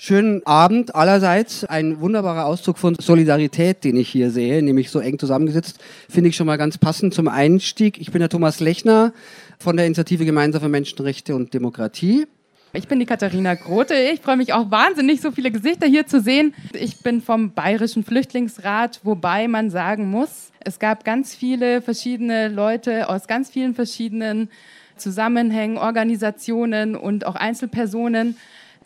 Schönen Abend allerseits. Ein wunderbarer Ausdruck von Solidarität, den ich hier sehe, nämlich so eng zusammengesetzt, finde ich schon mal ganz passend zum Einstieg. Ich bin der Thomas Lechner von der Initiative Gemeinsam für Menschenrechte und Demokratie. Ich bin die Katharina Grote. Ich freue mich auch wahnsinnig, so viele Gesichter hier zu sehen. Ich bin vom Bayerischen Flüchtlingsrat, wobei man sagen muss, es gab ganz viele verschiedene Leute aus ganz vielen verschiedenen Zusammenhängen, Organisationen und auch Einzelpersonen.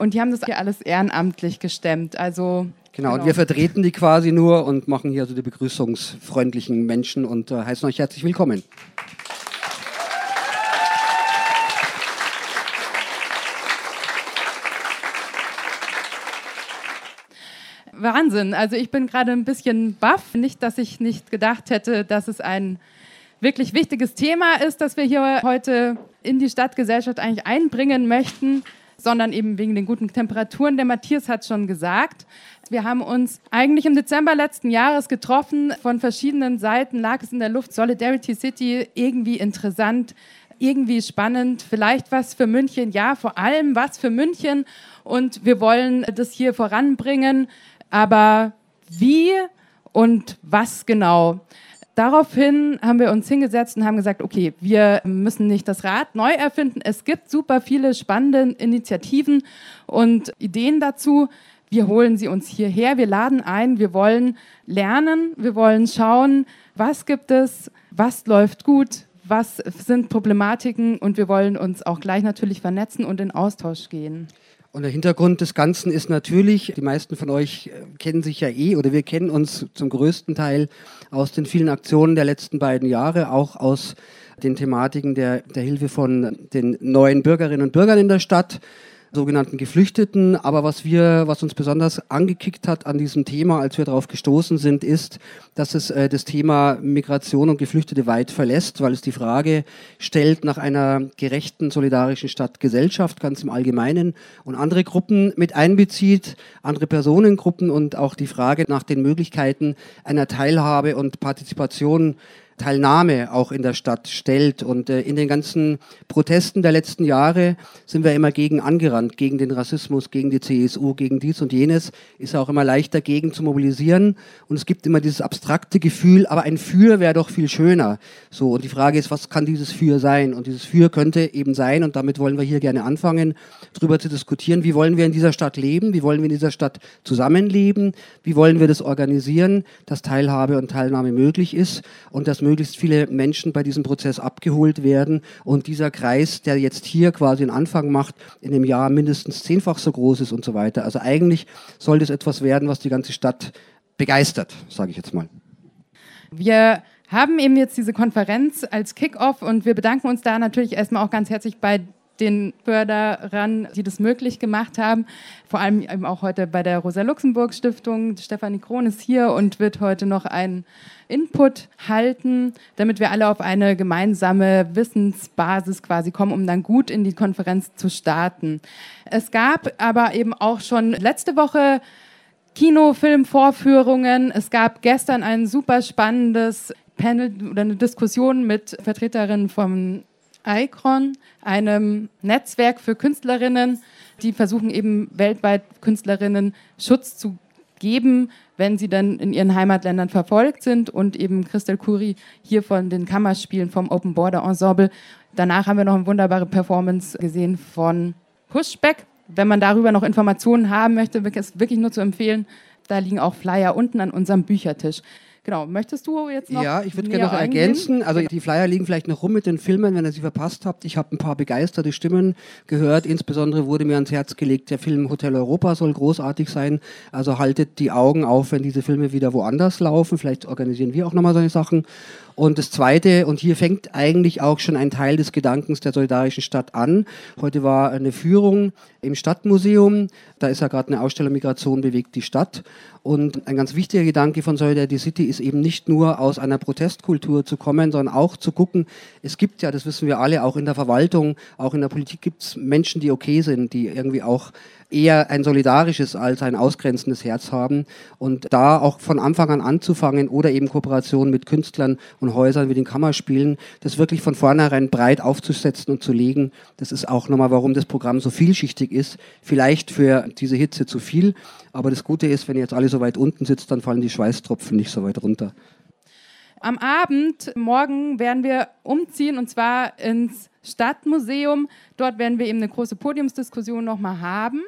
Und die haben das hier alles ehrenamtlich gestemmt. Also Genau, genau, und wir vertreten die quasi nur und machen hier also die begrüßungsfreundlichen Menschen und äh, heißen euch herzlich willkommen. Wahnsinn. Also ich bin gerade ein bisschen baff. Nicht, dass ich nicht gedacht hätte, dass es ein wirklich wichtiges Thema ist, das wir hier heute in die Stadtgesellschaft eigentlich einbringen möchten sondern eben wegen den guten Temperaturen. Der Matthias hat schon gesagt, wir haben uns eigentlich im Dezember letzten Jahres getroffen. Von verschiedenen Seiten lag es in der Luft, Solidarity City, irgendwie interessant, irgendwie spannend, vielleicht was für München, ja, vor allem was für München. Und wir wollen das hier voranbringen. Aber wie und was genau? Daraufhin haben wir uns hingesetzt und haben gesagt, okay, wir müssen nicht das Rad neu erfinden. Es gibt super viele spannende Initiativen und Ideen dazu. Wir holen sie uns hierher, wir laden ein, wir wollen lernen, wir wollen schauen, was gibt es, was läuft gut, was sind Problematiken und wir wollen uns auch gleich natürlich vernetzen und in Austausch gehen. Und der Hintergrund des Ganzen ist natürlich, die meisten von euch äh, kennen sich ja eh oder wir kennen uns zum größten Teil aus den vielen Aktionen der letzten beiden Jahre, auch aus den Thematiken der, der Hilfe von den neuen Bürgerinnen und Bürgern in der Stadt sogenannten Geflüchteten. Aber was wir, was uns besonders angekickt hat an diesem Thema, als wir darauf gestoßen sind, ist, dass es äh, das Thema Migration und Geflüchtete weit verlässt, weil es die Frage stellt nach einer gerechten, solidarischen Stadtgesellschaft ganz im Allgemeinen und andere Gruppen mit einbezieht, andere Personengruppen und auch die Frage nach den Möglichkeiten einer Teilhabe und Partizipation Teilnahme auch in der Stadt stellt. Und äh, in den ganzen Protesten der letzten Jahre sind wir immer gegen angerannt, gegen den Rassismus, gegen die CSU, gegen dies und jenes. Ist auch immer leicht dagegen zu mobilisieren. Und es gibt immer dieses abstrakte Gefühl, aber ein Für wäre doch viel schöner. So, und die Frage ist, was kann dieses Für sein? Und dieses Für könnte eben sein, und damit wollen wir hier gerne anfangen, darüber zu diskutieren, wie wollen wir in dieser Stadt leben? Wie wollen wir in dieser Stadt zusammenleben? Wie wollen wir das organisieren, dass Teilhabe und Teilnahme möglich ist und dass möglichst viele Menschen bei diesem Prozess abgeholt werden und dieser Kreis, der jetzt hier quasi einen Anfang macht, in einem Jahr mindestens zehnfach so groß ist und so weiter. Also eigentlich soll das etwas werden, was die ganze Stadt begeistert, sage ich jetzt mal. Wir haben eben jetzt diese Konferenz als Kickoff und wir bedanken uns da natürlich erstmal auch ganz herzlich bei den Förderern, die das möglich gemacht haben. Vor allem eben auch heute bei der Rosa-Luxemburg-Stiftung. Stefanie Krohn ist hier und wird heute noch einen Input halten, damit wir alle auf eine gemeinsame Wissensbasis quasi kommen, um dann gut in die Konferenz zu starten. Es gab aber eben auch schon letzte Woche Kinofilmvorführungen. Es gab gestern ein super spannendes Panel oder eine Diskussion mit Vertreterinnen vom ICRON, einem Netzwerk für Künstlerinnen, die versuchen eben weltweit Künstlerinnen Schutz zu geben, wenn sie dann in ihren Heimatländern verfolgt sind und eben Christel Kuri hier von den Kammerspielen vom Open Border Ensemble. Danach haben wir noch eine wunderbare Performance gesehen von Pushback. Wenn man darüber noch Informationen haben möchte, ist wirklich nur zu empfehlen. Da liegen auch Flyer unten an unserem Büchertisch. Genau, möchtest du jetzt noch? Ja, ich würde gerne noch ergänzen. Also die Flyer liegen vielleicht noch rum mit den Filmen, wenn ihr sie verpasst habt. Ich habe ein paar begeisterte Stimmen gehört. Insbesondere wurde mir ans Herz gelegt, der Film Hotel Europa soll großartig sein. Also haltet die Augen auf, wenn diese Filme wieder woanders laufen. Vielleicht organisieren wir auch nochmal solche Sachen. Und das Zweite, und hier fängt eigentlich auch schon ein Teil des Gedankens der solidarischen Stadt an. Heute war eine Führung im Stadtmuseum. Da ist ja gerade eine Ausstellung Migration bewegt die Stadt. Und ein ganz wichtiger Gedanke von Solidarity City ist eben nicht nur aus einer Protestkultur zu kommen, sondern auch zu gucken, es gibt ja, das wissen wir alle, auch in der Verwaltung, auch in der Politik gibt es Menschen, die okay sind, die irgendwie auch eher ein solidarisches als ein ausgrenzendes Herz haben und da auch von Anfang an anzufangen oder eben Kooperation mit Künstlern und Häusern wie den Kammerspielen, das wirklich von vornherein breit aufzusetzen und zu legen, das ist auch nochmal, warum das Programm so vielschichtig ist. Vielleicht für diese Hitze zu viel, aber das Gute ist, wenn ihr jetzt alle so weit unten sitzt, dann fallen die Schweißtropfen nicht so weit runter. Am Abend, morgen, werden wir umziehen und zwar ins Stadtmuseum. Dort werden wir eben eine große Podiumsdiskussion nochmal haben.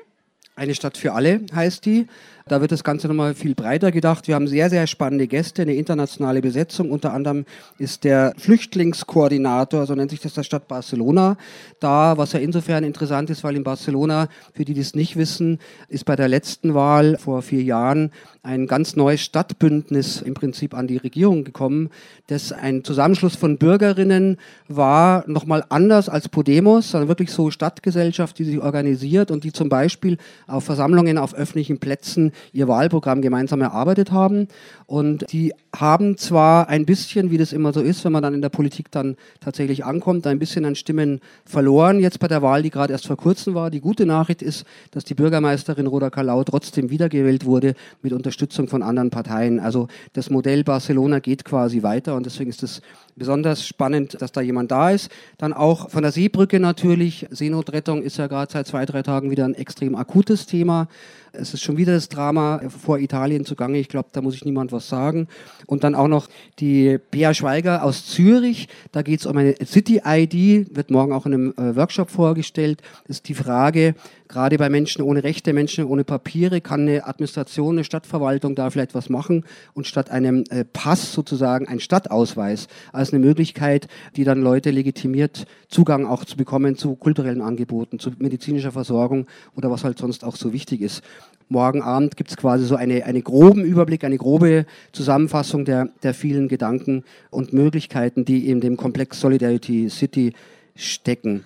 Eine Stadt für alle heißt die. Da wird das Ganze nochmal viel breiter gedacht. Wir haben sehr, sehr spannende Gäste, eine internationale Besetzung. Unter anderem ist der Flüchtlingskoordinator, so nennt sich das der Stadt Barcelona, da, was ja insofern interessant ist, weil in Barcelona, für die, die es nicht wissen, ist bei der letzten Wahl vor vier Jahren ein ganz neues Stadtbündnis im Prinzip an die Regierung gekommen, das ein Zusammenschluss von Bürgerinnen war, nochmal anders als Podemos, sondern wirklich so Stadtgesellschaft, die sich organisiert und die zum Beispiel auf Versammlungen auf öffentlichen Plätzen ihr Wahlprogramm gemeinsam erarbeitet haben. Und die haben zwar ein bisschen, wie das immer so ist, wenn man dann in der Politik dann tatsächlich ankommt, ein bisschen an Stimmen verloren jetzt bei der Wahl, die gerade erst vor kurzem war. Die gute Nachricht ist, dass die Bürgermeisterin Roda Kalau trotzdem wiedergewählt wurde mit Unterstützung von anderen Parteien. Also das Modell Barcelona geht quasi weiter und deswegen ist es besonders spannend, dass da jemand da ist. Dann auch von der Seebrücke natürlich. Seenotrettung ist ja gerade seit zwei, drei Tagen wieder ein extrem akutes Thema. Es ist schon wieder das Drama vor Italien zugange. Ich glaube, da muss ich niemand was sagen. Und dann auch noch die Bea Schweiger aus Zürich. Da geht es um eine City-ID, wird morgen auch in einem äh, Workshop vorgestellt. Das ist die Frage, gerade bei Menschen ohne Rechte, Menschen ohne Papiere, kann eine Administration, eine Stadtverwaltung da vielleicht was machen und statt einem äh, Pass sozusagen ein Stadtausweis als eine Möglichkeit, die dann Leute legitimiert Zugang auch zu bekommen zu kulturellen Angeboten, zu medizinischer Versorgung oder was halt sonst auch so wichtig ist morgen Abend gibt es quasi so eine, einen groben Überblick, eine grobe Zusammenfassung der, der vielen Gedanken und Möglichkeiten, die in dem Komplex Solidarity City stecken.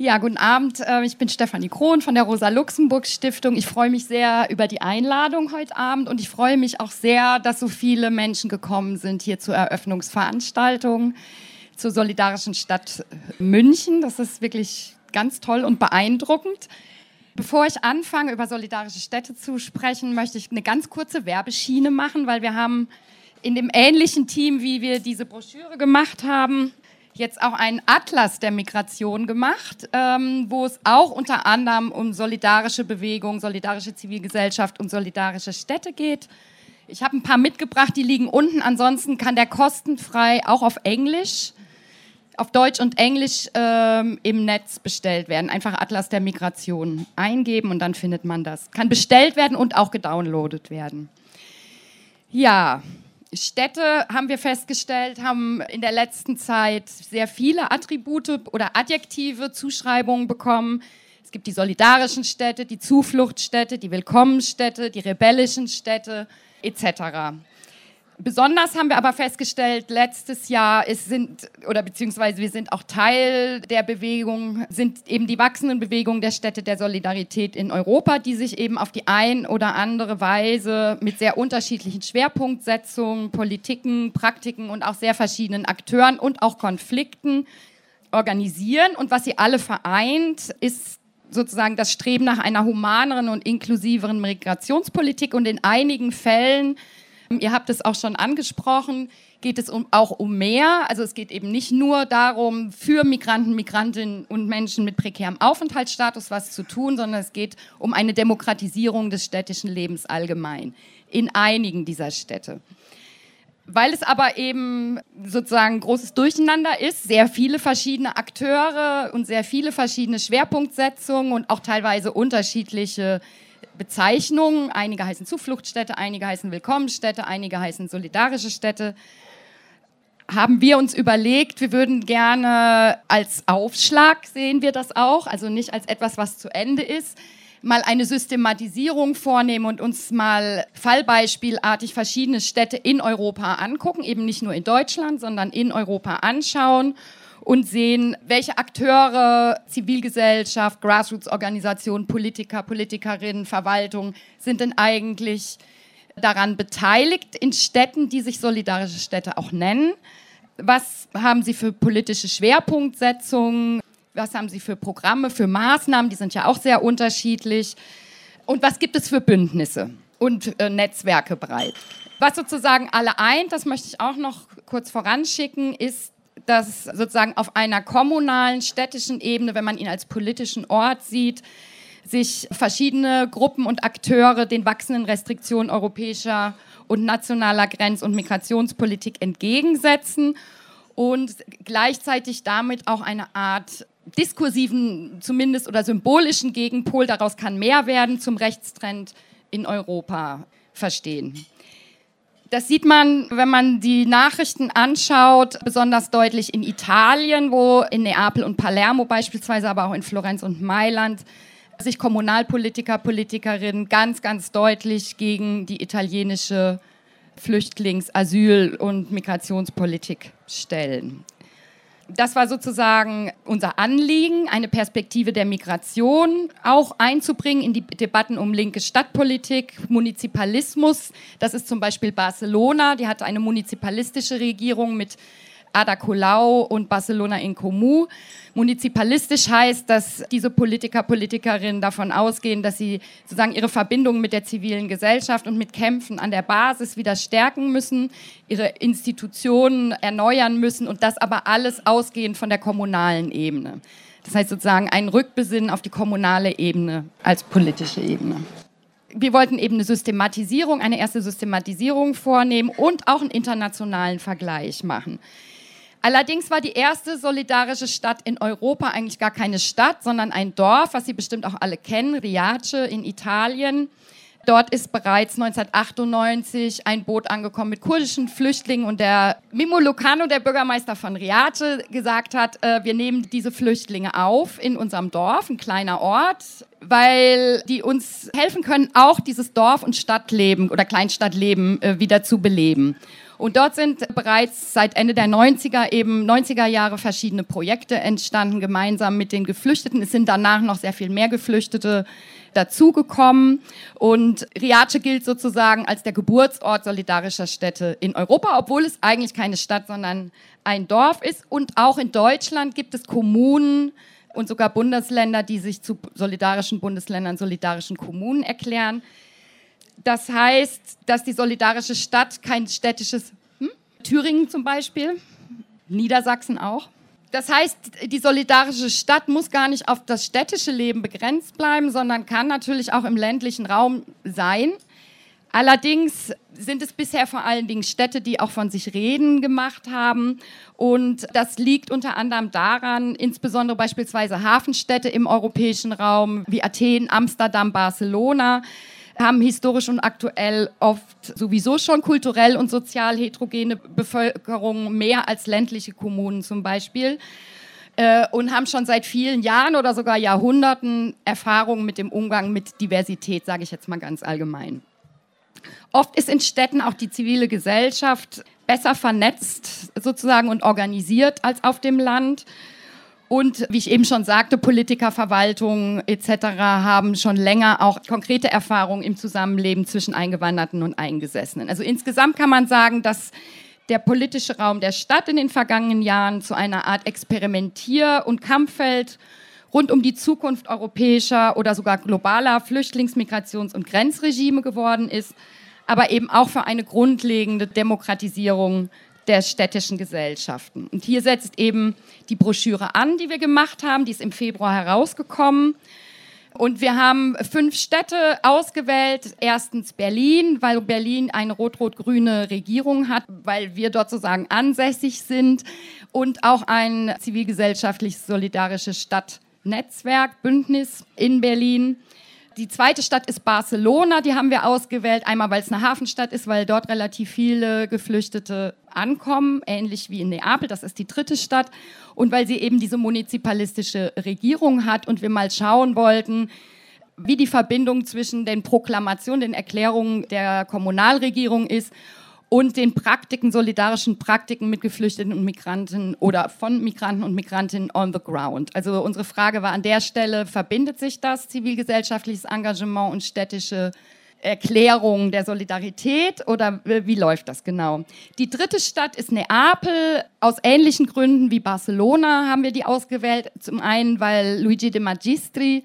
Ja, guten Abend. Äh, ich bin Stefanie Krohn von der Rosa-Luxemburg-Stiftung. Ich freue mich sehr über die Einladung heute Abend und ich freue mich auch sehr, dass so viele Menschen gekommen sind hier zur Eröffnungsveranstaltung zur Solidarischen Stadt München. Das ist wirklich ganz toll und beeindruckend. Bevor ich anfange, über solidarische Städte zu sprechen, möchte ich eine ganz kurze Werbeschiene machen, weil wir haben in dem ähnlichen Team, wie wir diese Broschüre gemacht haben, jetzt auch einen Atlas der Migration gemacht, ähm, wo es auch unter anderem um solidarische Bewegung, solidarische Zivilgesellschaft und solidarische Städte geht. Ich habe ein paar mitgebracht, die liegen unten. Ansonsten kann der kostenfrei auch auf Englisch auf Deutsch und Englisch ähm, im Netz bestellt werden. Einfach Atlas der Migration eingeben und dann findet man das. Kann bestellt werden und auch gedownloadet werden. Ja, Städte, haben wir festgestellt, haben in der letzten Zeit sehr viele Attribute oder Adjektive, Zuschreibungen bekommen. Es gibt die solidarischen Städte, die Zufluchtsstädte, die Willkommensstädte, die rebellischen Städte etc. Besonders haben wir aber festgestellt, letztes Jahr es sind, oder beziehungsweise wir sind auch Teil der Bewegung, sind eben die wachsenden Bewegungen der Städte der Solidarität in Europa, die sich eben auf die ein oder andere Weise mit sehr unterschiedlichen Schwerpunktsetzungen, Politiken, Praktiken und auch sehr verschiedenen Akteuren und auch Konflikten organisieren. Und was sie alle vereint, ist sozusagen das Streben nach einer humaneren und inklusiveren Migrationspolitik und in einigen Fällen Ihr habt es auch schon angesprochen, geht es um, auch um mehr. Also es geht eben nicht nur darum, für Migranten, Migrantinnen und Menschen mit prekärem Aufenthaltsstatus was zu tun, sondern es geht um eine Demokratisierung des städtischen Lebens allgemein in einigen dieser Städte. Weil es aber eben sozusagen großes Durcheinander ist, sehr viele verschiedene Akteure und sehr viele verschiedene Schwerpunktsetzungen und auch teilweise unterschiedliche Bezeichnungen. Einige heißen Zufluchtsstätte, einige heißen Willkommensstätte, einige heißen solidarische Städte. Haben wir uns überlegt, wir würden gerne als Aufschlag sehen wir das auch, also nicht als etwas, was zu Ende ist, mal eine Systematisierung vornehmen und uns mal fallbeispielartig verschiedene Städte in Europa angucken, eben nicht nur in Deutschland, sondern in Europa anschauen und sehen, welche Akteure, Zivilgesellschaft, Grassroots-Organisationen, Politiker, Politikerinnen, Verwaltung sind denn eigentlich daran beteiligt in Städten, die sich solidarische Städte auch nennen. Was haben sie für politische Schwerpunktsetzungen? Was haben Sie für Programme, für Maßnahmen? Die sind ja auch sehr unterschiedlich. Und was gibt es für Bündnisse und äh, Netzwerke breit? Was sozusagen alle eint, das möchte ich auch noch kurz voranschicken, ist, dass sozusagen auf einer kommunalen, städtischen Ebene, wenn man ihn als politischen Ort sieht, sich verschiedene Gruppen und Akteure den wachsenden Restriktionen europäischer und nationaler Grenz- und Migrationspolitik entgegensetzen und gleichzeitig damit auch eine Art diskursiven, zumindest oder symbolischen Gegenpol, daraus kann mehr werden, zum Rechtstrend in Europa verstehen. Das sieht man, wenn man die Nachrichten anschaut, besonders deutlich in Italien, wo in Neapel und Palermo beispielsweise, aber auch in Florenz und Mailand sich Kommunalpolitiker, Politikerinnen ganz, ganz deutlich gegen die italienische Flüchtlings-, Asyl- und Migrationspolitik stellen. Das war sozusagen unser Anliegen, eine Perspektive der Migration auch einzubringen in die Debatten um linke Stadtpolitik, Munizipalismus. Das ist zum Beispiel Barcelona, die hatte eine munizipalistische Regierung mit Ada Colau und Barcelona in Comú. Munizipalistisch heißt, dass diese Politiker, Politikerinnen davon ausgehen, dass sie sozusagen ihre Verbindung mit der zivilen Gesellschaft und mit Kämpfen an der Basis wieder stärken müssen, ihre Institutionen erneuern müssen und das aber alles ausgehend von der kommunalen Ebene. Das heißt sozusagen ein Rückbesinnen auf die kommunale Ebene als politische Ebene wir wollten eben eine Systematisierung, eine erste Systematisierung vornehmen und auch einen internationalen Vergleich machen. Allerdings war die erste solidarische Stadt in Europa eigentlich gar keine Stadt, sondern ein Dorf, was Sie bestimmt auch alle kennen, Riace in Italien. Dort ist bereits 1998 ein Boot angekommen mit kurdischen Flüchtlingen und der Mimo Lucano, der Bürgermeister von Riace, gesagt hat, äh, wir nehmen diese Flüchtlinge auf in unserem Dorf, ein kleiner Ort, weil die uns helfen können, auch dieses Dorf- und Stadtleben oder Kleinstadtleben äh, wieder zu beleben. Und dort sind bereits seit Ende der 90er, eben 90er Jahre verschiedene Projekte entstanden, gemeinsam mit den Geflüchteten. Es sind danach noch sehr viel mehr Geflüchtete dazugekommen. Und Riace gilt sozusagen als der Geburtsort solidarischer Städte in Europa, obwohl es eigentlich keine Stadt, sondern ein Dorf ist. Und auch in Deutschland gibt es Kommunen, und sogar Bundesländer, die sich zu solidarischen Bundesländern, solidarischen Kommunen erklären. Das heißt, dass die solidarische Stadt kein städtisches, hm? Thüringen zum Beispiel, Niedersachsen auch. Das heißt, die solidarische Stadt muss gar nicht auf das städtische Leben begrenzt bleiben, sondern kann natürlich auch im ländlichen Raum sein. Allerdings sind es bisher vor allen Dingen Städte, die auch von sich reden gemacht haben. Und das liegt unter anderem daran, insbesondere beispielsweise Hafenstädte im europäischen Raum wie Athen, Amsterdam, Barcelona, haben historisch und aktuell oft sowieso schon kulturell und sozial heterogene Bevölkerung mehr als ländliche Kommunen zum Beispiel äh, und haben schon seit vielen Jahren oder sogar Jahrhunderten Erfahrungen mit dem Umgang mit Diversität, sage ich jetzt mal ganz allgemein. Oft ist in Städten auch die zivile Gesellschaft besser vernetzt sozusagen und organisiert als auf dem Land. Und wie ich eben schon sagte, Politiker, Verwaltung etc. haben schon länger auch konkrete Erfahrungen im Zusammenleben zwischen Eingewanderten und Eingesessenen. Also insgesamt kann man sagen, dass der politische Raum der Stadt in den vergangenen Jahren zu einer Art Experimentier- und Kampffeld rund um die Zukunft europäischer oder sogar globaler Flüchtlings-, Migrations- und Grenzregime geworden ist, aber eben auch für eine grundlegende Demokratisierung der städtischen Gesellschaften. Und hier setzt eben die Broschüre an, die wir gemacht haben. Die ist im Februar herausgekommen. Und wir haben fünf Städte ausgewählt. Erstens Berlin, weil Berlin eine rot-rot-grüne Regierung hat, weil wir dort sozusagen ansässig sind. Und auch ein zivilgesellschaftliches solidarisches Stadtnetzwerk, Bündnis in Berlin. Die zweite Stadt ist Barcelona, die haben wir ausgewählt. Einmal, weil es eine Hafenstadt ist, weil dort relativ viele Geflüchtete ankommen, ähnlich wie in Neapel, das ist die dritte Stadt. Und weil sie eben diese munizipalistische Regierung hat und wir mal schauen wollten, wie die Verbindung zwischen den Proklamationen, den Erklärungen der Kommunalregierung ist und den Praktiken, solidarischen Praktiken mit Geflüchteten und Migranten oder von Migranten und Migrantinnen on the ground. Also unsere Frage war an der Stelle, verbindet sich das zivilgesellschaftliches Engagement und städtische Erklärung der Solidarität oder wie läuft das genau? Die dritte Stadt ist Neapel. Aus ähnlichen Gründen wie Barcelona haben wir die ausgewählt. Zum einen, weil Luigi de Magistri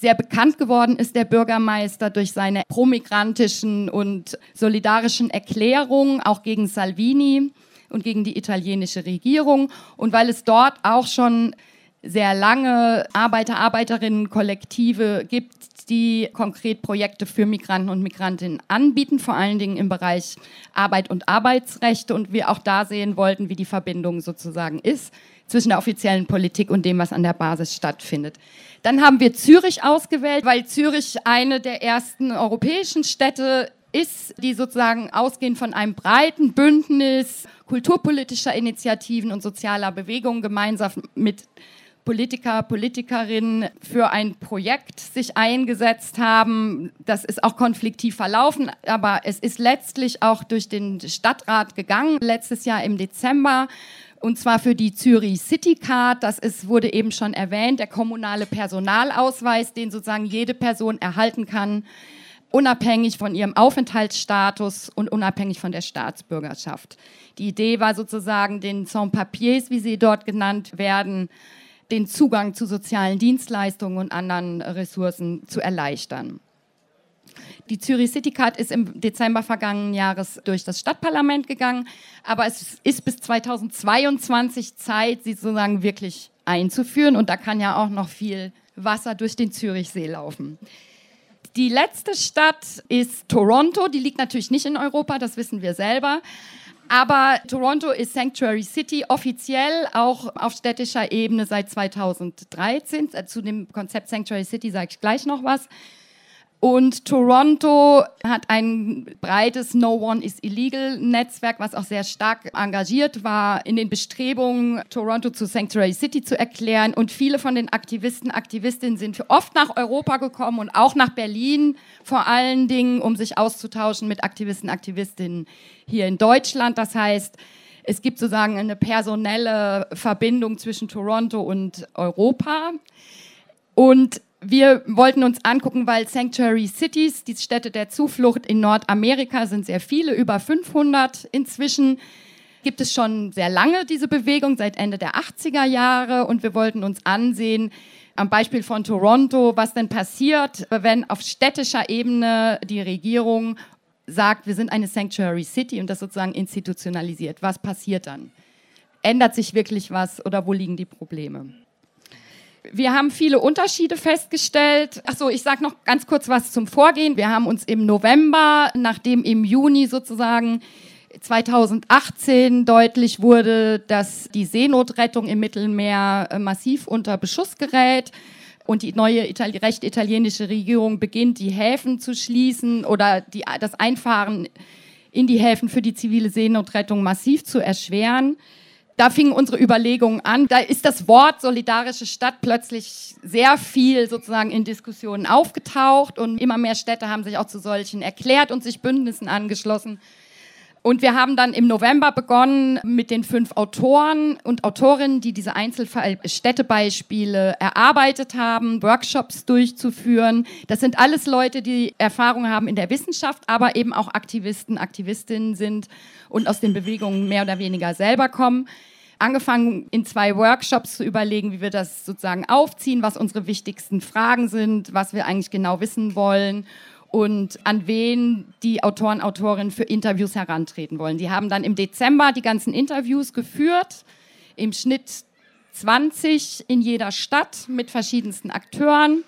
sehr bekannt geworden ist, der Bürgermeister, durch seine promigrantischen und solidarischen Erklärungen, auch gegen Salvini und gegen die italienische Regierung. Und weil es dort auch schon sehr lange Arbeiter, Arbeiterinnen, Kollektive gibt, die konkret Projekte für Migranten und Migrantinnen anbieten, vor allen Dingen im Bereich Arbeit und Arbeitsrechte. Und wir auch da sehen wollten, wie die Verbindung sozusagen ist zwischen der offiziellen Politik und dem, was an der Basis stattfindet. Dann haben wir Zürich ausgewählt, weil Zürich eine der ersten europäischen Städte ist, die sozusagen ausgehend von einem breiten Bündnis kulturpolitischer Initiativen und sozialer Bewegungen gemeinsam mit Politiker, Politikerinnen für ein Projekt sich eingesetzt haben. Das ist auch konfliktiv verlaufen, aber es ist letztlich auch durch den Stadtrat gegangen, letztes Jahr im Dezember. Und zwar für die Zürich City Card. Das ist, wurde eben schon erwähnt, der kommunale Personalausweis, den sozusagen jede Person erhalten kann, unabhängig von ihrem Aufenthaltsstatus und unabhängig von der Staatsbürgerschaft. Die Idee war sozusagen, den Sans-Papiers, wie sie dort genannt werden, den Zugang zu sozialen Dienstleistungen und anderen Ressourcen zu erleichtern. Die Zürich City Card ist im Dezember vergangenen Jahres durch das Stadtparlament gegangen, aber es ist bis 2022 Zeit, sie sozusagen wirklich einzuführen und da kann ja auch noch viel Wasser durch den Zürichsee laufen. Die letzte Stadt ist Toronto, die liegt natürlich nicht in Europa, das wissen wir selber. Aber Toronto ist Sanctuary City offiziell auch auf städtischer Ebene seit 2013. Äh, zu dem Konzept Sanctuary City sage ich gleich noch was. Und Toronto hat ein breites No One is Illegal Netzwerk, was auch sehr stark engagiert war in den Bestrebungen, Toronto zu Sanctuary City zu erklären. Und viele von den Aktivisten, Aktivistinnen sind oft nach Europa gekommen und auch nach Berlin, vor allen Dingen, um sich auszutauschen mit Aktivisten, Aktivistinnen hier in Deutschland. Das heißt, es gibt sozusagen eine personelle Verbindung zwischen Toronto und Europa. Und wir wollten uns angucken, weil Sanctuary Cities, die Städte der Zuflucht in Nordamerika, sind sehr viele, über 500 inzwischen. Gibt es schon sehr lange diese Bewegung, seit Ende der 80er Jahre. Und wir wollten uns ansehen, am Beispiel von Toronto, was denn passiert, wenn auf städtischer Ebene die Regierung sagt, wir sind eine Sanctuary City und das sozusagen institutionalisiert. Was passiert dann? Ändert sich wirklich was oder wo liegen die Probleme? Wir haben viele Unterschiede festgestellt. Achso, ich sage noch ganz kurz was zum Vorgehen. Wir haben uns im November, nachdem im Juni sozusagen 2018 deutlich wurde, dass die Seenotrettung im Mittelmeer äh, massiv unter Beschuss gerät und die neue Itali recht italienische Regierung beginnt, die Häfen zu schließen oder die, das Einfahren in die Häfen für die zivile Seenotrettung massiv zu erschweren da fingen unsere Überlegungen an. Da ist das Wort solidarische Stadt plötzlich sehr viel sozusagen in Diskussionen aufgetaucht und immer mehr Städte haben sich auch zu solchen erklärt und sich Bündnissen angeschlossen. Und wir haben dann im November begonnen mit den fünf Autoren und Autorinnen, die diese Einzelstädtebeispiele erarbeitet haben, Workshops durchzuführen. Das sind alles Leute, die Erfahrung haben in der Wissenschaft, aber eben auch Aktivisten, Aktivistinnen sind und aus den Bewegungen mehr oder weniger selber kommen angefangen in zwei Workshops zu überlegen, wie wir das sozusagen aufziehen, was unsere wichtigsten Fragen sind, was wir eigentlich genau wissen wollen und an wen die Autoren, Autorinnen für Interviews herantreten wollen. Die haben dann im Dezember die ganzen Interviews geführt, im Schnitt 20 in jeder Stadt mit verschiedensten Akteuren.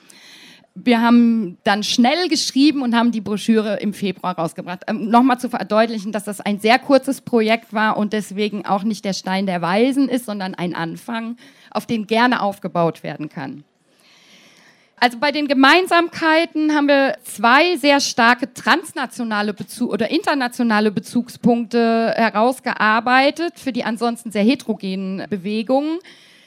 Wir haben dann schnell geschrieben und haben die Broschüre im Februar rausgebracht. Ähm, Nochmal zu verdeutlichen, dass das ein sehr kurzes Projekt war und deswegen auch nicht der Stein der Weisen ist, sondern ein Anfang, auf den gerne aufgebaut werden kann. Also bei den Gemeinsamkeiten haben wir zwei sehr starke transnationale Bezug oder internationale Bezugspunkte herausgearbeitet für die ansonsten sehr heterogenen Bewegungen.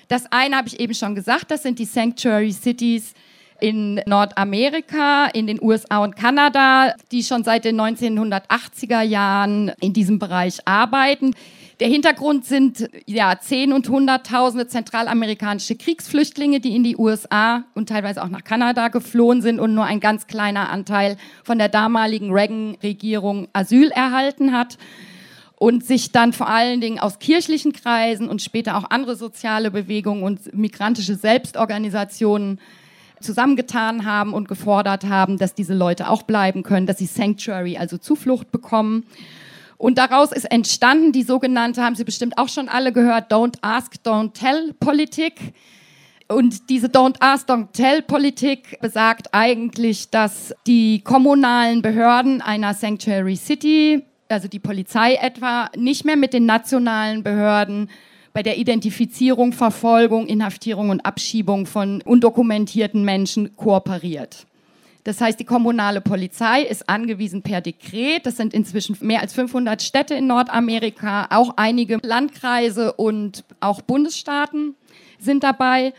Das eine habe ich eben schon gesagt, das sind die Sanctuary Cities in Nordamerika, in den USA und Kanada, die schon seit den 1980er Jahren in diesem Bereich arbeiten. Der Hintergrund sind ja Zehn- und Hunderttausende zentralamerikanische Kriegsflüchtlinge, die in die USA und teilweise auch nach Kanada geflohen sind und nur ein ganz kleiner Anteil von der damaligen Reagan-Regierung Asyl erhalten hat und sich dann vor allen Dingen aus kirchlichen Kreisen und später auch andere soziale Bewegungen und migrantische Selbstorganisationen zusammengetan haben und gefordert haben, dass diese Leute auch bleiben können, dass sie Sanctuary, also Zuflucht bekommen. Und daraus ist entstanden die sogenannte, haben Sie bestimmt auch schon alle gehört, Don't Ask, Don't Tell Politik. Und diese Don't Ask, Don't Tell Politik besagt eigentlich, dass die kommunalen Behörden einer Sanctuary City, also die Polizei etwa, nicht mehr mit den nationalen Behörden bei der Identifizierung, Verfolgung, Inhaftierung und Abschiebung von undokumentierten Menschen kooperiert. Das heißt, die kommunale Polizei ist angewiesen per Dekret. Das sind inzwischen mehr als 500 Städte in Nordamerika, auch einige Landkreise und auch Bundesstaaten sind dabei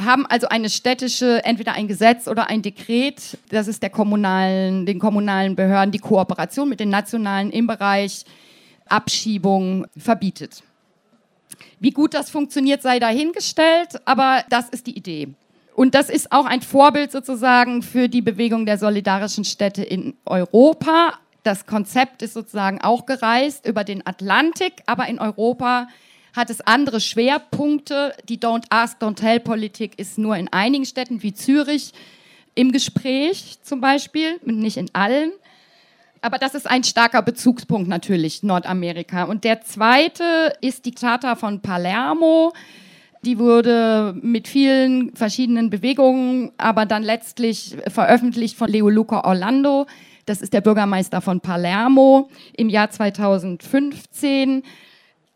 haben also eine städtische, entweder ein Gesetz oder ein Dekret, das ist der kommunalen, den kommunalen Behörden die Kooperation mit den nationalen im Bereich Abschiebung verbietet. Wie gut das funktioniert, sei dahingestellt, aber das ist die Idee. Und das ist auch ein Vorbild sozusagen für die Bewegung der solidarischen Städte in Europa. Das Konzept ist sozusagen auch gereist über den Atlantik, aber in Europa hat es andere Schwerpunkte. Die Don't Ask, Don't Tell Politik ist nur in einigen Städten wie Zürich im Gespräch zum Beispiel, nicht in allen. Aber das ist ein starker Bezugspunkt natürlich, Nordamerika. Und der zweite ist die Charta von Palermo. Die wurde mit vielen verschiedenen Bewegungen, aber dann letztlich veröffentlicht von Leo Luca Orlando. Das ist der Bürgermeister von Palermo im Jahr 2015.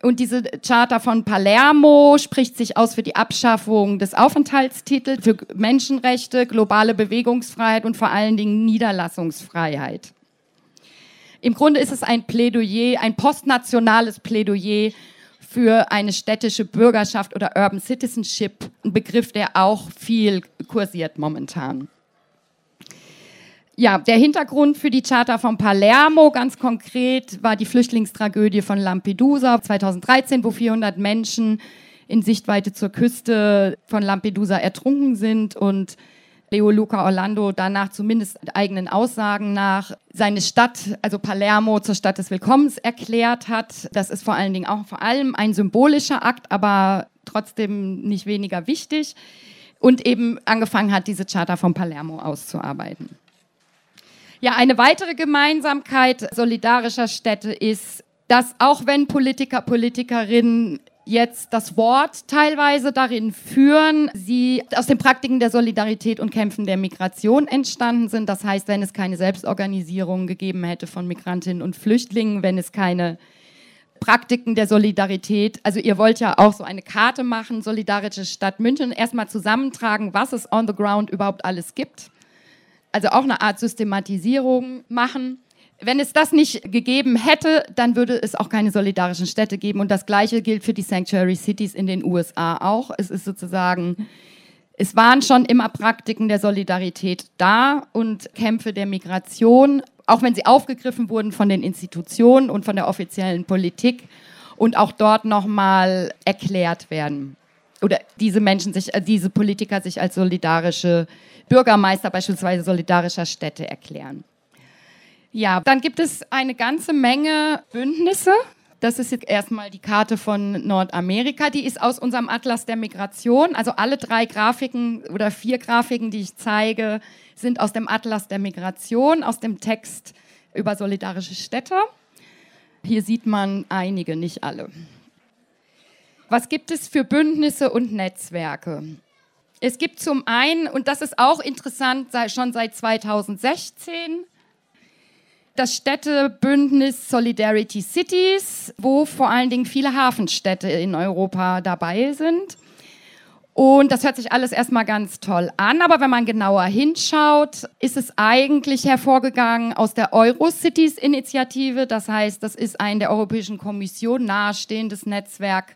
Und diese Charta von Palermo spricht sich aus für die Abschaffung des Aufenthaltstitels, für Menschenrechte, globale Bewegungsfreiheit und vor allen Dingen Niederlassungsfreiheit. Im Grunde ist es ein Plädoyer, ein postnationales Plädoyer für eine städtische Bürgerschaft oder Urban Citizenship, ein Begriff, der auch viel kursiert momentan. Ja, der Hintergrund für die Charta von Palermo ganz konkret war die Flüchtlingstragödie von Lampedusa 2013, wo 400 Menschen in Sichtweite zur Küste von Lampedusa ertrunken sind und Leo Luca Orlando danach zumindest eigenen Aussagen nach seine Stadt, also Palermo, zur Stadt des Willkommens erklärt hat. Das ist vor allen Dingen auch vor allem ein symbolischer Akt, aber trotzdem nicht weniger wichtig. Und eben angefangen hat, diese Charta von Palermo auszuarbeiten. Ja, eine weitere Gemeinsamkeit solidarischer Städte ist, dass auch wenn Politiker, Politikerinnen jetzt das Wort teilweise darin führen, sie aus den Praktiken der Solidarität und Kämpfen der Migration entstanden sind. Das heißt, wenn es keine Selbstorganisierung gegeben hätte von Migrantinnen und Flüchtlingen, wenn es keine Praktiken der Solidarität, also ihr wollt ja auch so eine Karte machen, Solidarische Stadt München, erstmal zusammentragen, was es on the ground überhaupt alles gibt. Also auch eine Art Systematisierung machen wenn es das nicht gegeben hätte, dann würde es auch keine solidarischen Städte geben. Und das Gleiche gilt für die Sanctuary Cities in den USA auch. Es ist sozusagen, es waren schon immer Praktiken der Solidarität da und Kämpfe der Migration, auch wenn sie aufgegriffen wurden von den Institutionen und von der offiziellen Politik und auch dort nochmal erklärt werden. Oder diese Menschen sich, äh, diese Politiker sich als solidarische Bürgermeister beispielsweise solidarischer Städte erklären. Ja, dann gibt es eine ganze Menge Bündnisse. Das ist jetzt erstmal die Karte von Nordamerika. Die ist aus unserem Atlas der Migration. Also alle drei Grafiken oder vier Grafiken, die ich zeige, sind aus dem Atlas der Migration, aus dem Text über solidarische Städte. Hier sieht man einige, nicht alle. Was gibt es für Bündnisse und Netzwerke? Es gibt zum einen, und das ist auch interessant, schon seit 2016, das Städtebündnis Solidarity Cities, wo vor allen Dingen viele Hafenstädte in Europa dabei sind. Und das hört sich alles erstmal ganz toll an, aber wenn man genauer hinschaut, ist es eigentlich hervorgegangen aus der Eurocities-Initiative. Das heißt, das ist ein der Europäischen Kommission nahestehendes Netzwerk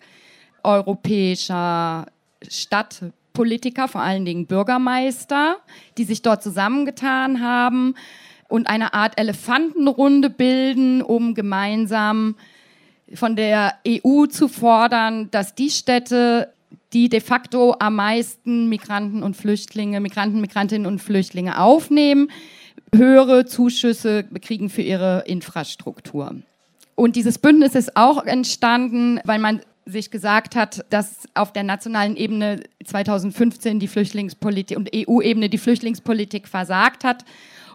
europäischer Stadtpolitiker, vor allen Dingen Bürgermeister, die sich dort zusammengetan haben und eine Art Elefantenrunde bilden, um gemeinsam von der EU zu fordern, dass die Städte, die de facto am meisten Migranten und Flüchtlinge, Migranten, Migrantinnen und Flüchtlinge aufnehmen, höhere Zuschüsse kriegen für ihre Infrastruktur. Und dieses Bündnis ist auch entstanden, weil man sich gesagt hat, dass auf der nationalen Ebene 2015 die Flüchtlingspolitik und EU-Ebene die Flüchtlingspolitik versagt hat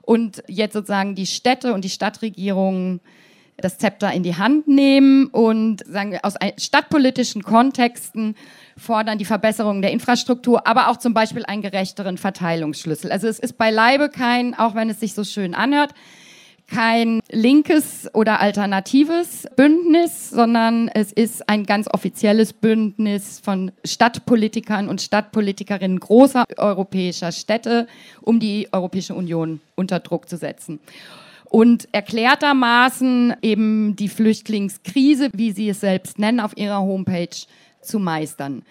und jetzt sozusagen die Städte und die Stadtregierungen das Zepter in die Hand nehmen und sagen wir, aus stadtpolitischen Kontexten fordern die Verbesserung der Infrastruktur, aber auch zum Beispiel einen gerechteren Verteilungsschlüssel. Also es ist beileibe kein, auch wenn es sich so schön anhört, kein linkes oder alternatives Bündnis, sondern es ist ein ganz offizielles Bündnis von Stadtpolitikern und Stadtpolitikerinnen großer europäischer Städte, um die Europäische Union unter Druck zu setzen und erklärtermaßen eben die Flüchtlingskrise, wie sie es selbst nennen, auf ihrer Homepage zu meistern.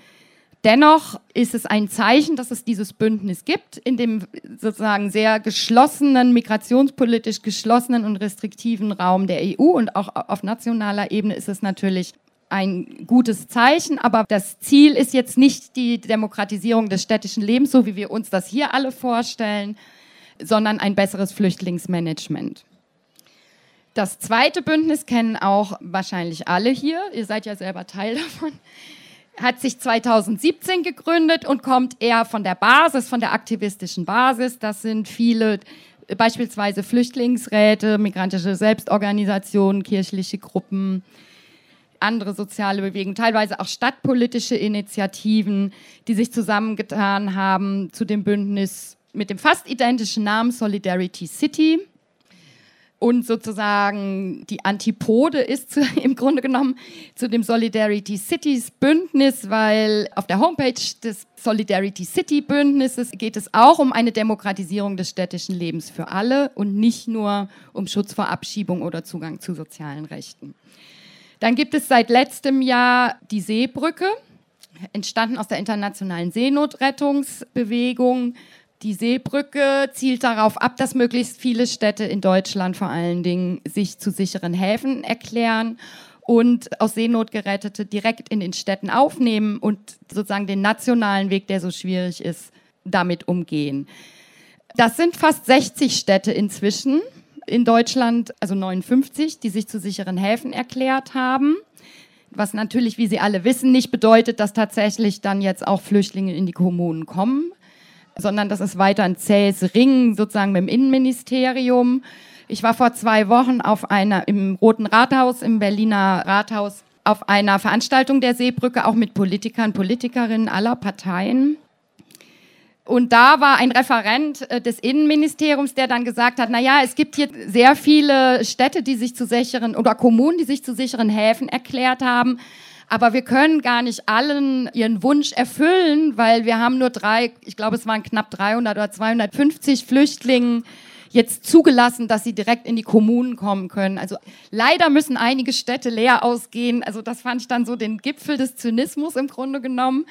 Dennoch ist es ein Zeichen, dass es dieses Bündnis gibt, in dem sozusagen sehr geschlossenen, migrationspolitisch geschlossenen und restriktiven Raum der EU und auch auf nationaler Ebene ist es natürlich ein gutes Zeichen, aber das Ziel ist jetzt nicht die Demokratisierung des städtischen Lebens, so wie wir uns das hier alle vorstellen, sondern ein besseres Flüchtlingsmanagement. Das zweite Bündnis kennen auch wahrscheinlich alle hier. Ihr seid ja selber Teil davon. Hat sich 2017 gegründet und kommt eher von der Basis, von der aktivistischen Basis. Das sind viele, beispielsweise Flüchtlingsräte, migrantische Selbstorganisationen, kirchliche Gruppen, andere soziale Bewegungen, teilweise auch stadtpolitische Initiativen, die sich zusammengetan haben zu dem Bündnis mit dem fast identischen Namen Solidarity City. Und sozusagen die Antipode ist zu, im Grunde genommen zu dem Solidarity Cities Bündnis, weil auf der Homepage des Solidarity City Bündnisses geht es auch um eine Demokratisierung des städtischen Lebens für alle und nicht nur um Schutz vor Abschiebung oder Zugang zu sozialen Rechten. Dann gibt es seit letztem Jahr die Seebrücke, entstanden aus der internationalen Seenotrettungsbewegung die Seebrücke zielt darauf ab, dass möglichst viele Städte in Deutschland vor allen Dingen sich zu sicheren Häfen erklären und aus Seenot gerettete direkt in den Städten aufnehmen und sozusagen den nationalen Weg, der so schwierig ist, damit umgehen. Das sind fast 60 Städte inzwischen in Deutschland, also 59, die sich zu sicheren Häfen erklärt haben. Was natürlich, wie Sie alle wissen, nicht bedeutet, dass tatsächlich dann jetzt auch Flüchtlinge in die Kommunen kommen sondern das ist weiter ein zähes Ringen sozusagen mit dem Innenministerium. Ich war vor zwei Wochen auf einer im Roten Rathaus, im Berliner Rathaus, auf einer Veranstaltung der Seebrücke, auch mit Politikern, Politikerinnen aller Parteien. Und da war ein Referent äh, des Innenministeriums, der dann gesagt hat, na ja, es gibt hier sehr viele Städte, die sich zu sicheren oder Kommunen, die sich zu sicheren Häfen erklärt haben. Aber wir können gar nicht allen ihren Wunsch erfüllen, weil wir haben nur drei, ich glaube, es waren knapp 300 oder 250 Flüchtlinge jetzt zugelassen, dass sie direkt in die Kommunen kommen können. Also leider müssen einige Städte leer ausgehen. Also das fand ich dann so den Gipfel des Zynismus im Grunde genommen,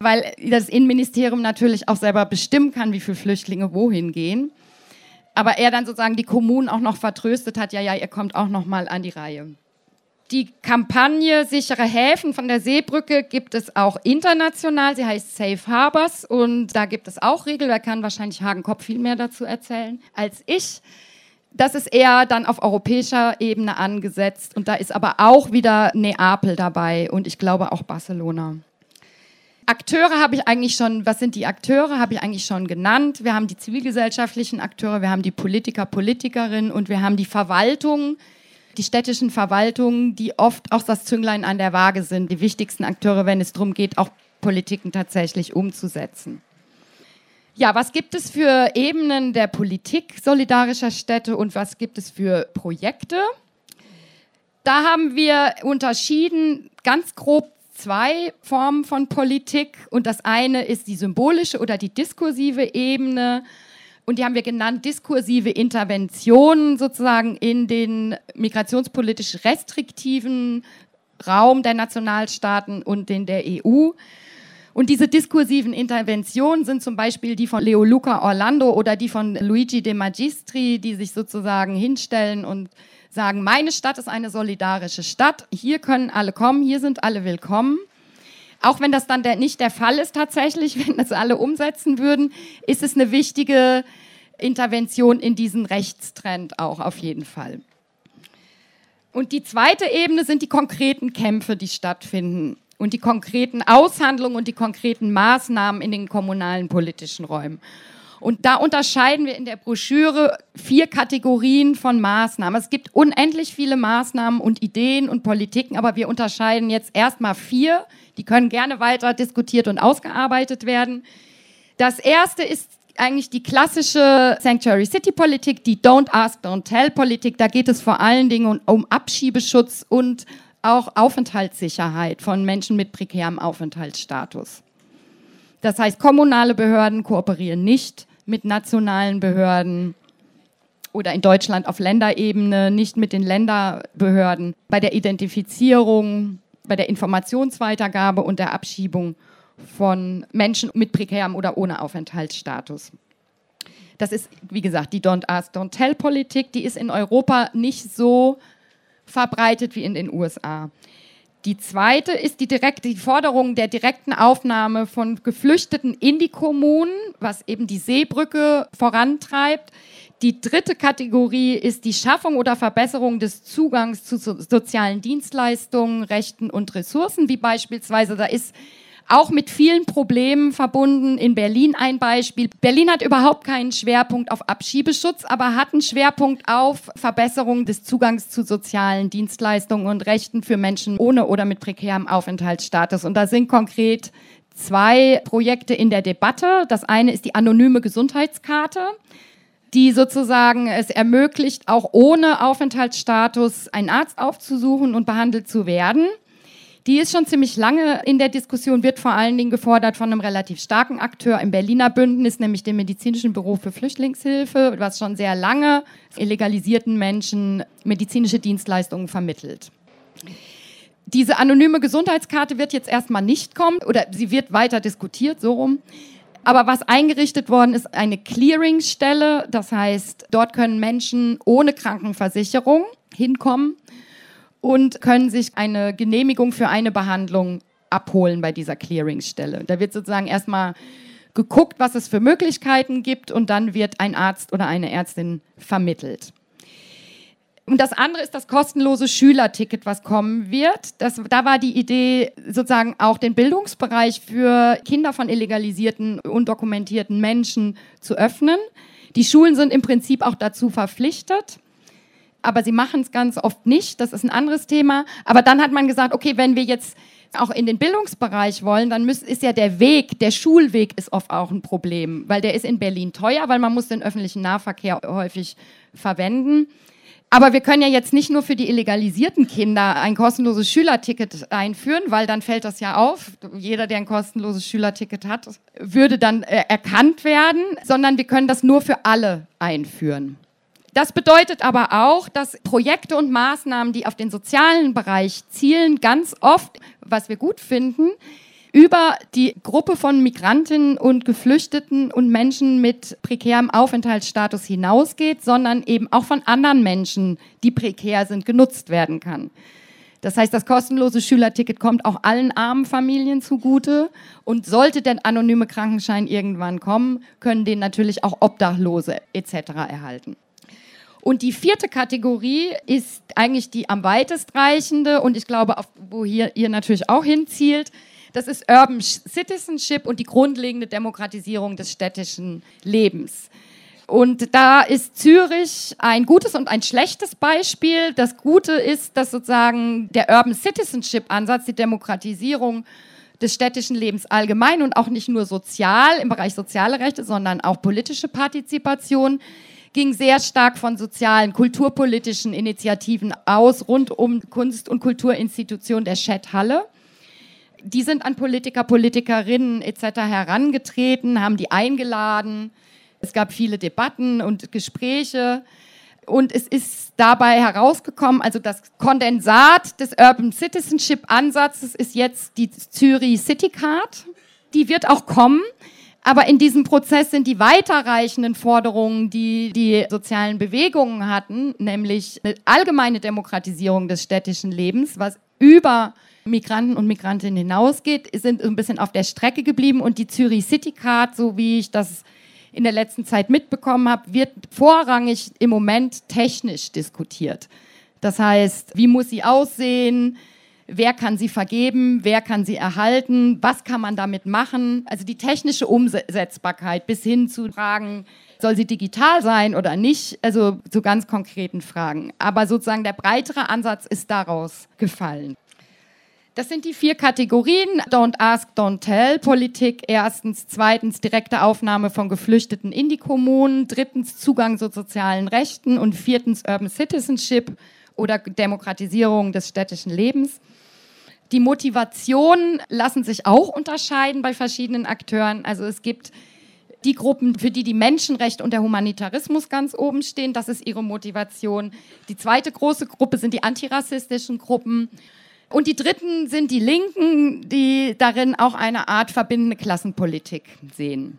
weil das Innenministerium natürlich auch selber bestimmen kann, wie viele Flüchtlinge wohin gehen. Aber er dann sozusagen die Kommunen auch noch vertröstet hat, ja, ja, ihr kommt auch noch mal an die Reihe. Die Kampagne Sichere Häfen von der Seebrücke gibt es auch international. Sie heißt Safe Harbors und da gibt es auch Regeln. Da kann wahrscheinlich Hagen Kopf viel mehr dazu erzählen als ich. Das ist eher dann auf europäischer Ebene angesetzt und da ist aber auch wieder Neapel dabei und ich glaube auch Barcelona. Akteure habe ich eigentlich schon, was sind die Akteure, habe ich eigentlich schon genannt. Wir haben die zivilgesellschaftlichen Akteure, wir haben die Politiker, Politikerinnen und wir haben die Verwaltung, die städtischen Verwaltungen, die oft auch das Zünglein an der Waage sind, die wichtigsten Akteure, wenn es darum geht, auch Politiken tatsächlich umzusetzen. Ja, was gibt es für Ebenen der Politik solidarischer Städte und was gibt es für Projekte? Da haben wir unterschieden ganz grob zwei Formen von Politik und das eine ist die symbolische oder die diskursive Ebene und die haben wir genannt diskursive Interventionen sozusagen in den migrationspolitisch restriktiven Raum der Nationalstaaten und den der EU. Und diese diskursiven Interventionen sind zum Beispiel die von Leo Luca Orlando oder die von Luigi De Magistri, die sich sozusagen hinstellen und sagen, meine Stadt ist eine solidarische Stadt, hier können alle kommen, hier sind alle willkommen. Auch wenn das dann der, nicht der Fall ist tatsächlich, wenn das alle umsetzen würden, ist es eine wichtige Intervention in diesen Rechtstrend auch auf jeden Fall. Und die zweite Ebene sind die konkreten Kämpfe, die stattfinden und die konkreten Aushandlungen und die konkreten Maßnahmen in den kommunalen politischen Räumen. Und da unterscheiden wir in der Broschüre vier Kategorien von Maßnahmen. Es gibt unendlich viele Maßnahmen und Ideen und Politiken, aber wir unterscheiden jetzt erstmal vier. Die können gerne weiter diskutiert und ausgearbeitet werden. Das erste ist eigentlich die klassische Sanctuary City Politik, die Don't Ask, Don't Tell Politik. Da geht es vor allen Dingen um, Abschiebeschutz und auch Aufenthaltssicherheit von Menschen mit prekärem Aufenthaltsstatus. Das heißt, kommunale Behörden kooperieren nicht mit nationalen Behörden oder in Deutschland auf Länderebene nicht mit den Länderbehörden bei der Identifizierung, bei der Informationsweitergabe und der Abschiebung von Menschen mit prekärem oder ohne Aufenthaltsstatus. Das ist, wie gesagt, die Don't Ask, Don't Tell Politik. Die ist in Europa nicht so verbreitet wie in den USA. Die zweite ist die, direkte, die Forderung der direkten Aufnahme von Geflüchteten in die Kommunen, was eben die Seebrücke vorantreibt. Die dritte Kategorie ist die Schaffung oder Verbesserung des Zugangs zu so sozialen Dienstleistungen, Rechten und Ressourcen, wie beispielsweise da ist auch mit vielen Problemen verbunden. In Berlin ein Beispiel. Berlin hat überhaupt keinen Schwerpunkt auf Abschiebeschutz, aber hat einen Schwerpunkt auf Verbesserung des Zugangs zu sozialen Dienstleistungen und Rechten für Menschen ohne oder mit prekärem Aufenthaltsstatus. Und da sind konkret zwei Projekte in der Debatte. Das eine ist die anonyme Gesundheitskarte die sozusagen es ermöglicht, auch ohne Aufenthaltsstatus einen Arzt aufzusuchen und behandelt zu werden. Die ist schon ziemlich lange in der Diskussion, wird vor allen Dingen gefordert von einem relativ starken Akteur im Berliner Bündnis, nämlich dem Medizinischen Büro für Flüchtlingshilfe, was schon sehr lange illegalisierten Menschen medizinische Dienstleistungen vermittelt. Diese anonyme Gesundheitskarte wird jetzt erstmal nicht kommen oder sie wird weiter diskutiert, so rum. Aber was eingerichtet worden ist, eine Clearingstelle. Das heißt, dort können Menschen ohne Krankenversicherung hinkommen und können sich eine Genehmigung für eine Behandlung abholen bei dieser Clearingstelle. Da wird sozusagen erstmal geguckt, was es für Möglichkeiten gibt und dann wird ein Arzt oder eine Ärztin vermittelt. Und das andere ist das kostenlose Schülerticket, was kommen wird. Das, da war die Idee, sozusagen auch den Bildungsbereich für Kinder von illegalisierten, undokumentierten Menschen zu öffnen. Die Schulen sind im Prinzip auch dazu verpflichtet aber sie machen es ganz oft nicht. Das ist ein anderes Thema. Aber dann hat man gesagt, okay, wenn wir jetzt auch in den Bildungsbereich wollen, dann müssen, ist ja der Weg, der Schulweg ist oft auch ein Problem, weil der ist in Berlin teuer, weil man muss den öffentlichen Nahverkehr häufig verwenden. Aber wir können ja jetzt nicht nur für die illegalisierten Kinder ein kostenloses Schülerticket einführen, weil dann fällt das ja auf. Jeder, der ein kostenloses Schülerticket hat, würde dann äh, erkannt werden, sondern wir können das nur für alle einführen. Das bedeutet aber auch, dass Projekte und Maßnahmen, die auf den sozialen Bereich zielen, ganz oft, was wir gut finden, über die Gruppe von Migrantinnen und Geflüchteten und Menschen mit prekärem Aufenthaltsstatus hinausgeht, sondern eben auch von anderen Menschen, die prekär sind, genutzt werden kann. Das heißt, das kostenlose Schülerticket kommt auch allen armen Familien zugute. Und sollte der anonyme Krankenschein irgendwann kommen, können den natürlich auch Obdachlose etc. erhalten. Und die vierte Kategorie ist eigentlich die am weitest reichende und ich glaube, wo hier ihr natürlich auch hinzielt. Das ist Urban Citizenship und die grundlegende Demokratisierung des städtischen Lebens. Und da ist Zürich ein gutes und ein schlechtes Beispiel. Das Gute ist, dass sozusagen der Urban Citizenship Ansatz, die Demokratisierung des städtischen Lebens allgemein und auch nicht nur sozial im Bereich soziale Rechte, sondern auch politische Partizipation ging sehr stark von sozialen, kulturpolitischen Initiativen aus, rund um Kunst- und Kulturinstitutionen der Chat Halle. Die sind an Politiker, Politikerinnen etc. herangetreten, haben die eingeladen. Es gab viele Debatten und Gespräche. Und es ist dabei herausgekommen, also das Kondensat des Urban Citizenship Ansatzes ist jetzt die Zürich City Card die wird auch kommen. Aber in diesem Prozess sind die weiterreichenden Forderungen, die die sozialen Bewegungen hatten, nämlich eine allgemeine Demokratisierung des städtischen Lebens, was über Migranten und Migrantinnen hinausgeht, sind ein bisschen auf der Strecke geblieben und die Zürich City Card, so wie ich das in der letzten Zeit mitbekommen habe, wird vorrangig im Moment technisch diskutiert. Das heißt, wie muss sie aussehen? Wer kann sie vergeben? Wer kann sie erhalten? Was kann man damit machen? Also die technische Umsetzbarkeit bis hin zu Fragen, soll sie digital sein oder nicht? Also zu ganz konkreten Fragen. Aber sozusagen der breitere Ansatz ist daraus gefallen. Das sind die vier Kategorien. Don't ask, don't tell. Politik erstens. Zweitens direkte Aufnahme von Geflüchteten in die Kommunen. Drittens Zugang zu sozialen Rechten. Und viertens Urban Citizenship oder Demokratisierung des städtischen Lebens. Die Motivationen lassen sich auch unterscheiden bei verschiedenen Akteuren. Also es gibt die Gruppen, für die die Menschenrechte und der Humanitarismus ganz oben stehen. Das ist ihre Motivation. Die zweite große Gruppe sind die antirassistischen Gruppen. Und die dritten sind die Linken, die darin auch eine Art verbindende Klassenpolitik sehen.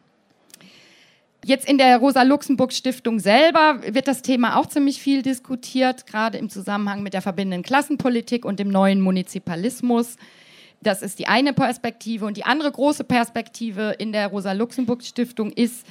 Jetzt in der Rosa-Luxemburg-Stiftung selber wird das Thema auch ziemlich viel diskutiert, gerade im Zusammenhang mit der verbindenden Klassenpolitik und dem neuen Munizipalismus. Das ist die eine Perspektive. Und die andere große Perspektive in der Rosa-Luxemburg-Stiftung ist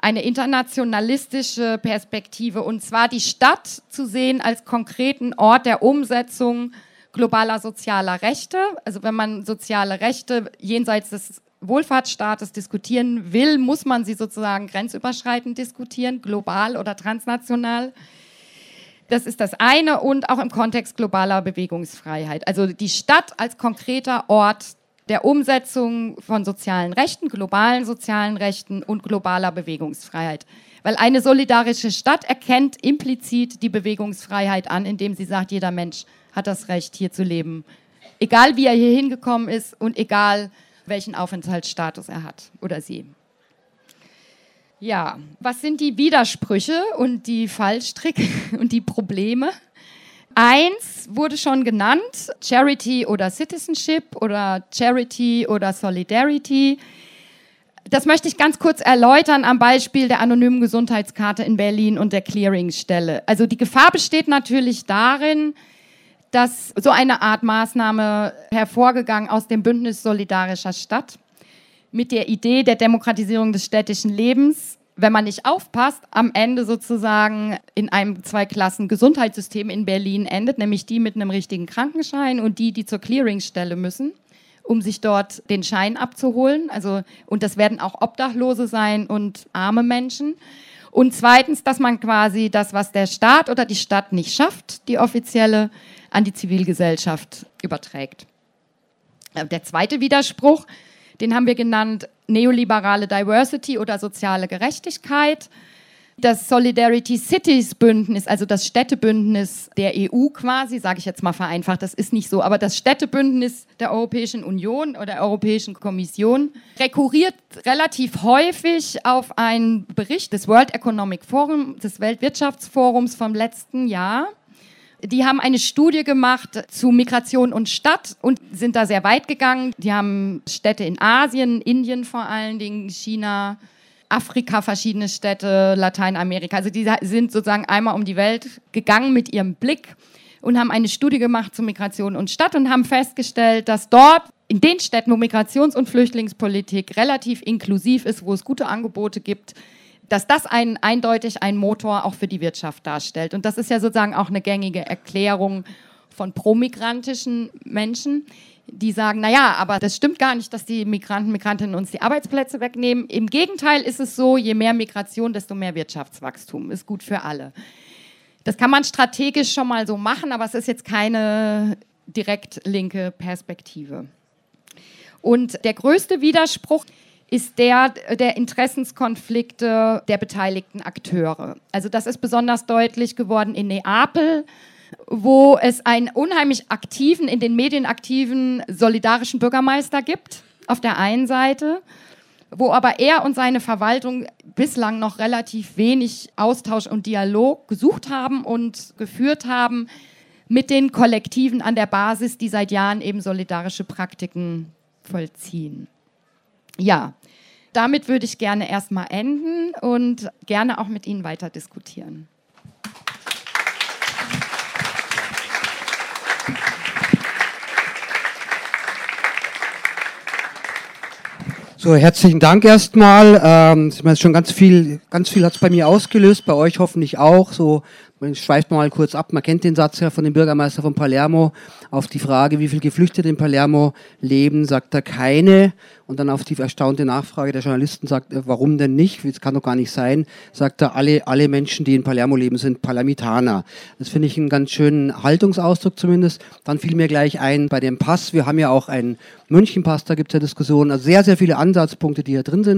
eine internationalistische Perspektive. Und zwar die Stadt zu sehen als konkreten Ort der Umsetzung globaler sozialer Rechte. Also wenn man soziale Rechte jenseits des Wohlfahrtsstaates diskutieren will, muss man sie sozusagen grenzüberschreitend diskutieren, global oder transnational. Das ist das eine und auch im Kontext globaler Bewegungsfreiheit. Also die Stadt als konkreter Ort der Umsetzung von sozialen Rechten, globalen sozialen Rechten und globaler Bewegungsfreiheit. Weil eine solidarische Stadt erkennt implizit die Bewegungsfreiheit an, indem sie sagt, jeder Mensch hat das Recht, hier zu leben. Egal wie er hier hingekommen ist und egal welchen Aufenthaltsstatus er hat oder sie. Ja, was sind die Widersprüche und die Fallstricke und die Probleme? Eins wurde schon genannt, Charity oder Citizenship oder Charity oder Solidarity. Das möchte ich ganz kurz erläutern am Beispiel der anonymen Gesundheitskarte in Berlin und der Clearingstelle. Also die Gefahr besteht natürlich darin, dass so eine Art Maßnahme hervorgegangen aus dem Bündnis Solidarischer Stadt mit der Idee der Demokratisierung des städtischen Lebens, wenn man nicht aufpasst, am Ende sozusagen in einem Zweiklassen-Gesundheitssystem in Berlin endet, nämlich die mit einem richtigen Krankenschein und die, die zur Clearingstelle müssen, um sich dort den Schein abzuholen. Also, und das werden auch Obdachlose sein und arme Menschen. Und zweitens, dass man quasi das, was der Staat oder die Stadt nicht schafft, die offizielle, an die Zivilgesellschaft überträgt. Äh, der zweite Widerspruch, den haben wir genannt neoliberale Diversity oder soziale Gerechtigkeit. Das Solidarity Cities Bündnis, also das Städtebündnis der EU quasi, sage ich jetzt mal vereinfacht, das ist nicht so, aber das Städtebündnis der Europäischen Union oder der Europäischen Kommission rekurriert relativ häufig auf einen Bericht des World Economic Forum, des Weltwirtschaftsforums vom letzten Jahr die haben eine Studie gemacht zu Migration und Stadt und sind da sehr weit gegangen. Die haben Städte in Asien, Indien vor allen Dingen, China, Afrika, verschiedene Städte, Lateinamerika. Also die sind sozusagen einmal um die Welt gegangen mit ihrem Blick und haben eine Studie gemacht zu Migration und Stadt und haben festgestellt, dass dort in den Städten, wo Migrations- und Flüchtlingspolitik relativ inklusiv ist, wo es gute Angebote gibt, dass das ein, eindeutig ein Motor auch für die Wirtschaft darstellt. Und das ist ja sozusagen auch eine gängige Erklärung von promigrantischen Menschen, die sagen, naja, aber das stimmt gar nicht, dass die Migranten, Migrantinnen uns die Arbeitsplätze wegnehmen. Im Gegenteil ist es so, je mehr Migration, desto mehr Wirtschaftswachstum. Ist gut für alle. Das kann man strategisch schon mal so machen, aber es ist jetzt keine direkt linke Perspektive. Und der größte Widerspruch ist der der Interessenskonflikte der beteiligten Akteure. Also das ist besonders deutlich geworden in Neapel, wo es einen unheimlich aktiven, in den Medien aktiven solidarischen Bürgermeister gibt, auf der einen Seite, wo aber er und seine Verwaltung bislang noch relativ wenig Austausch und Dialog gesucht haben und geführt haben mit den Kollektiven an der Basis, die seit Jahren eben solidarische Praktiken vollziehen. Ja, damit würde ich gerne erstmal enden und gerne auch mit Ihnen weiter diskutieren. So, herzlichen Dank erstmal. Ähm, schon ganz viel, ganz viel hat es bei mir ausgelöst, bei euch hoffentlich auch. So, schweift mal kurz ab. Man kennt den Satz ja von dem Bürgermeister von Palermo. Auf die Frage, wie viele Geflüchtete in Palermo leben, sagt er keine. Und dann auf die erstaunte Nachfrage der Journalisten sagt, er, warum denn nicht? Das kann doch gar nicht sein. Sagt er, alle, alle Menschen, die in Palermo leben, sind Palermitaner. Das finde ich einen ganz schönen Haltungsausdruck zumindest. Dann fiel mir gleich ein bei dem Pass. Wir haben ja auch einen Münchenpass, da gibt es ja Diskussionen. Also sehr, sehr viele Ansatzpunkte, die hier drin sind.